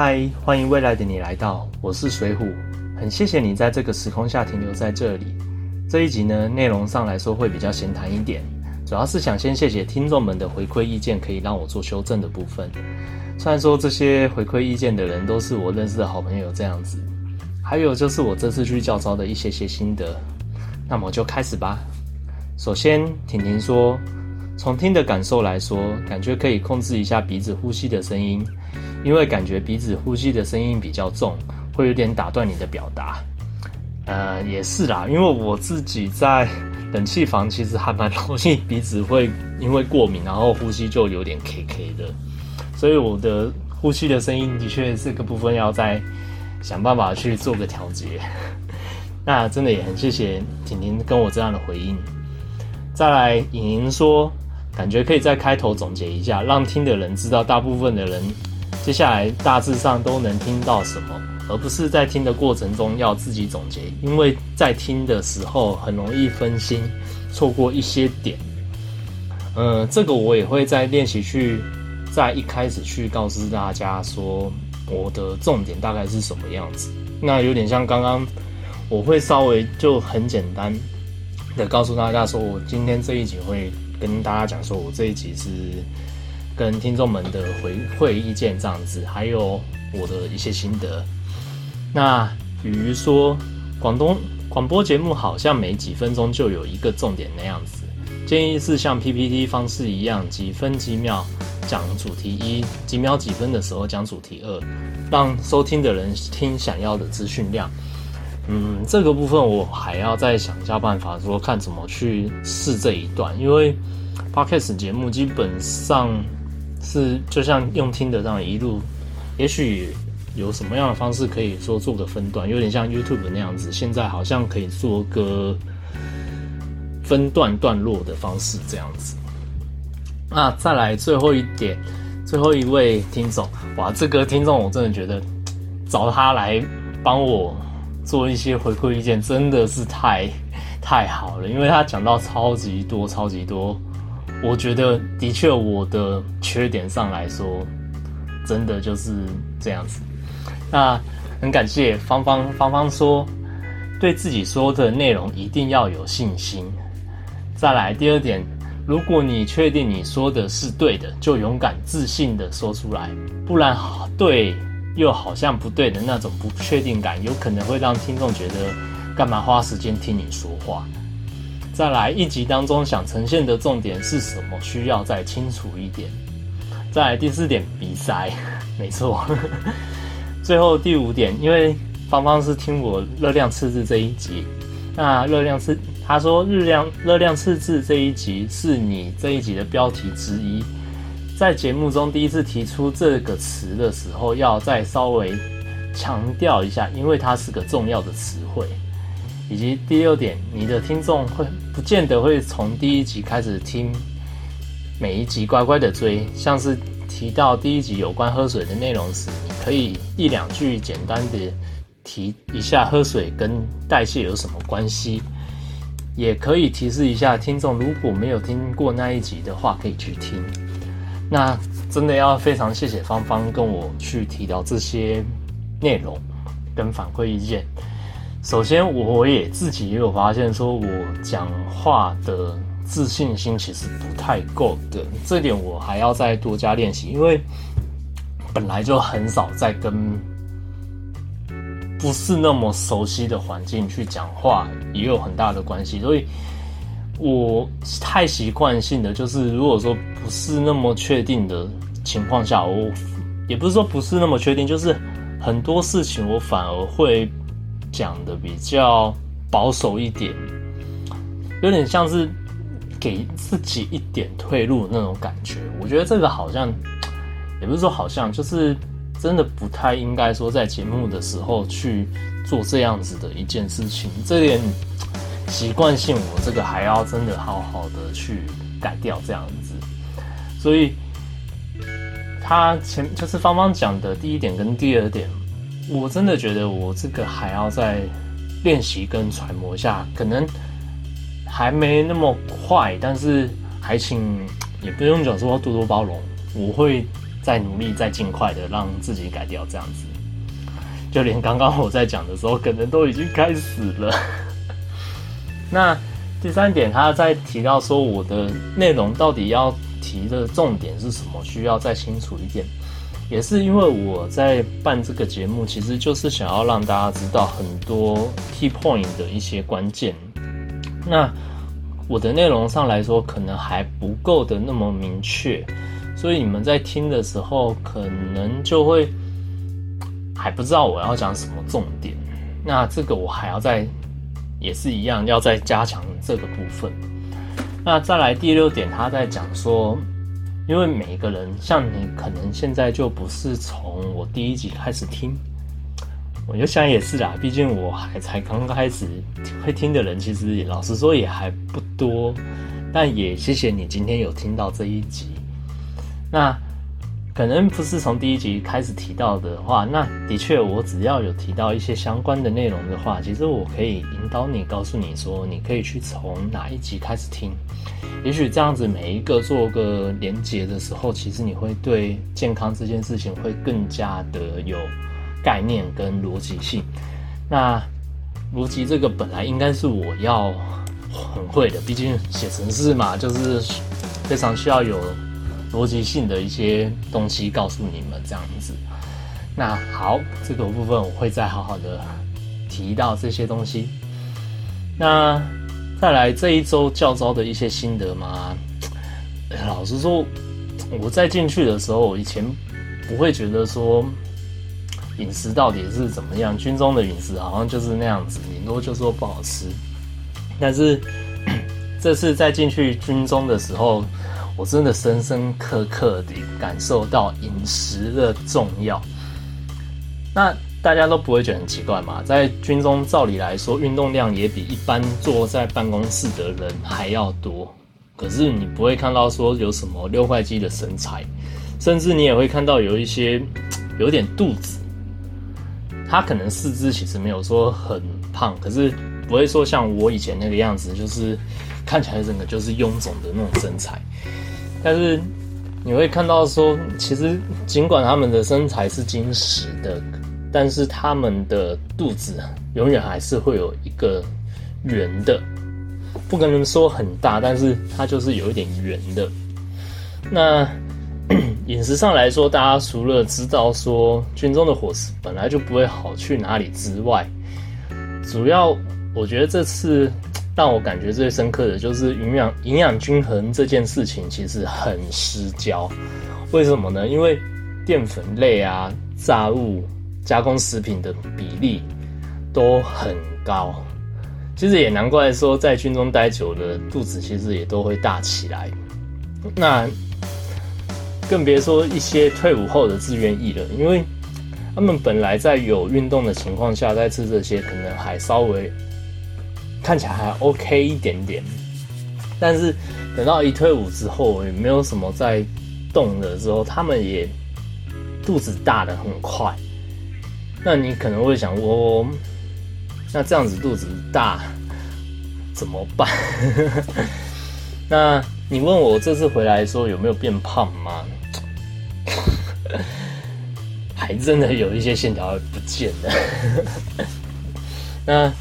嗨，欢迎未来的你来到，我是水虎，很谢谢你在这个时空下停留在这里。这一集呢，内容上来说会比较闲谈一点，主要是想先谢谢听众们的回馈意见，可以让我做修正的部分。虽然说这些回馈意见的人都是我认识的好朋友这样子，还有就是我这次去教招的一些些心得，那么就开始吧。首先，婷婷说，从听的感受来说，感觉可以控制一下鼻子呼吸的声音。因为感觉鼻子呼吸的声音比较重，会有点打断你的表达。呃，也是啦，因为我自己在冷气房，其实还蛮容易鼻子会因为过敏，然后呼吸就有点 K K 的。所以我的呼吸的声音的确这个部分要再想办法去做个调节。那真的也很谢谢婷婷跟我这样的回应。再来，莹莹说，感觉可以在开头总结一下，让听的人知道，大部分的人。接下来大致上都能听到什么，而不是在听的过程中要自己总结，因为在听的时候很容易分心，错过一些点。嗯，这个我也会在练习去，在一开始去告诉大家说我的重点大概是什么样子。那有点像刚刚，我会稍微就很简单的告诉大家说，我今天这一集会跟大家讲说我这一集是。跟听众们的回馈意见这样子，还有我的一些心得。那比如说，广东广播节目好像每几分钟就有一个重点那样子，建议是像 PPT 方式一样，几分几秒讲主题一，几秒几分的时候讲主题二，让收听的人听想要的资讯量。嗯，这个部分我还要再想一下办法，说看怎么去试这一段，因为 Podcast 节目基本上。是，就像用听的这样一路，也许有什么样的方式可以说做个分段，有点像 YouTube 那样子。现在好像可以做个分段段落的方式这样子。那再来最后一点，最后一位听众，哇，这个听众我真的觉得找他来帮我做一些回馈意见，真的是太太好了，因为他讲到超级多，超级多。我觉得的确，我的缺点上来说，真的就是这样子。那很感谢芳芳，芳芳说，对自己说的内容一定要有信心。再来第二点，如果你确定你说的是对的，就勇敢自信的说出来，不然对又好像不对的那种不确定感，有可能会让听众觉得干嘛花时间听你说话。再来一集当中想呈现的重点是什么？需要再清楚一点。再来第四点，比赛，没错。最后第五点，因为芳芳是听我热量赤字这一集，那热量赤，他说日量热量赤字这一集是你这一集的标题之一，在节目中第一次提出这个词的时候，要再稍微强调一下，因为它是个重要的词汇。以及第六点，你的听众会不见得会从第一集开始听，每一集乖乖的追。像是提到第一集有关喝水的内容时，你可以一两句简单的提一下喝水跟代谢有什么关系，也可以提示一下听众，如果没有听过那一集的话，可以去听。那真的要非常谢谢芳芳跟我去提到这些内容跟反馈意见。首先，我也自己也有发现，说我讲话的自信心其实不太够的，这点我还要再多加练习。因为本来就很少在跟不是那么熟悉的环境去讲话，也有很大的关系。所以我太习惯性的就是，如果说不是那么确定的情况下，我也不是说不是那么确定，就是很多事情我反而会。讲的比较保守一点，有点像是给自己一点退路那种感觉。我觉得这个好像也不是说好像，就是真的不太应该说在节目的时候去做这样子的一件事情。这点习惯性，我这个还要真的好好的去改掉这样子。所以他前就是芳芳讲的第一点跟第二点。我真的觉得我这个还要再练习跟揣摩一下，可能还没那么快，但是还请也不用讲说多多包容，我会再努力再尽快的让自己改掉这样子。就连刚刚我在讲的时候，可能都已经开始了。那第三点，他在提到说我的内容到底要提的重点是什么，需要再清楚一点。也是因为我在办这个节目，其实就是想要让大家知道很多 key point 的一些关键。那我的内容上来说，可能还不够的那么明确，所以你们在听的时候，可能就会还不知道我要讲什么重点。那这个我还要再，也是一样，要再加强这个部分。那再来第六点，他在讲说。因为每一个人，像你，可能现在就不是从我第一集开始听，我就想也是啦。毕竟我还才刚开始会听的人，其实老实说也还不多。但也谢谢你今天有听到这一集。那。可能不是从第一集开始提到的话，那的确，我只要有提到一些相关的内容的话，其实我可以引导你，告诉你说，你可以去从哪一集开始听。也许这样子每一个做个连结的时候，其实你会对健康这件事情会更加的有概念跟逻辑性。那逻辑这个本来应该是我要很会的，毕竟写程式嘛，就是非常需要有。逻辑性的一些东西告诉你们这样子，那好，这个部分我会再好好的提到这些东西。那再来这一周教招的一些心得嘛，老实说，我在进去的时候，我以前不会觉得说饮食到底是怎么样，军中的饮食好像就是那样子，顶多就说不好吃。但是 这次在进去军中的时候。我真的深深刻刻地感受到饮食的重要。那大家都不会觉得很奇怪嘛？在军中，照理来说，运动量也比一般坐在办公室的人还要多。可是你不会看到说有什么六块肌的身材，甚至你也会看到有一些 有点肚子。他可能四肢其实没有说很胖，可是不会说像我以前那个样子，就是看起来整个就是臃肿的那种身材。但是你会看到说，其实尽管他们的身材是精实的，但是他们的肚子永远还是会有一个圆的，不可能说很大，但是它就是有一点圆的。那 饮食上来说，大家除了知道说军中的伙食本来就不会好去哪里之外，主要我觉得这次。让我感觉最深刻的就是营养营养均衡这件事情其实很失焦，为什么呢？因为淀粉类啊、炸物、加工食品的比例都很高，其实也难怪说在军中待久了，肚子其实也都会大起来。那更别说一些退伍后的志愿役了，因为他们本来在有运动的情况下在吃这些，可能还稍微。看起来还 OK 一点点，但是等到一退伍之后，也没有什么在动的时候，他们也肚子大的很快。那你可能会想，我那这样子肚子大怎么办？那你问我这次回来说有没有变胖吗？还真的有一些线条不见了。那。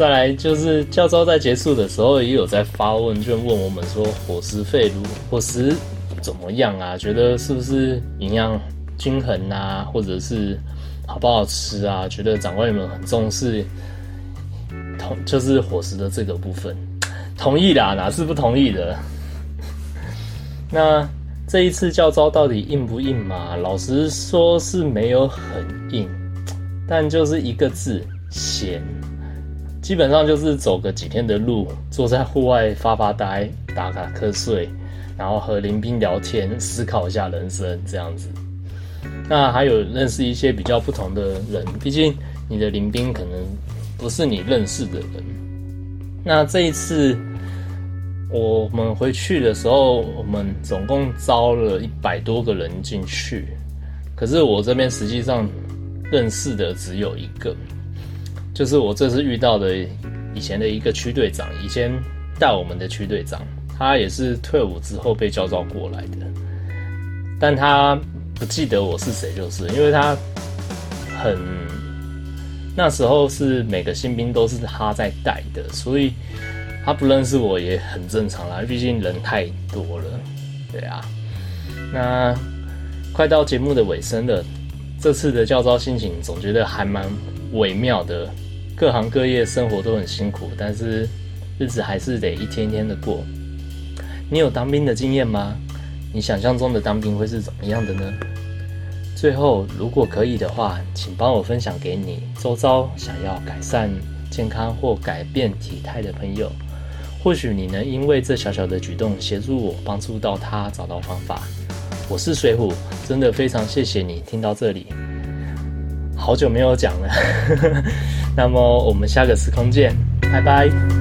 再来就是教招在结束的时候也有在发问卷问我们说伙食费如伙食怎么样啊？觉得是不是营养均衡啊？或者是好不好吃啊？觉得长官们很重视同就是伙食的这个部分，同意啦，哪是不同意的？那这一次教招到底硬不硬嘛？老实说是没有很硬，但就是一个字咸。基本上就是走个几天的路，坐在户外发发呆、打打瞌睡，然后和林兵聊天，思考一下人生这样子。那还有认识一些比较不同的人，毕竟你的林兵可能不是你认识的人。那这一次我们回去的时候，我们总共招了一百多个人进去，可是我这边实际上认识的只有一个。就是我这次遇到的以前的一个区队长，以前带我们的区队长，他也是退伍之后被叫召过来的，但他不记得我是谁，就是因为他很那时候是每个新兵都是他在带的，所以他不认识我也很正常啦，毕竟人太多了，对啊。那快到节目的尾声了，这次的教招心情总觉得还蛮微妙的，各行各业生活都很辛苦，但是日子还是得一天一天的过。你有当兵的经验吗？你想象中的当兵会是怎么样的呢？最后，如果可以的话，请帮我分享给你周遭想要改善健康或改变体态的朋友，或许你能因为这小小的举动协助我，帮助到他找到方法。我是水虎，真的非常谢谢你听到这里，好久没有讲了，那么我们下个时空见，拜拜。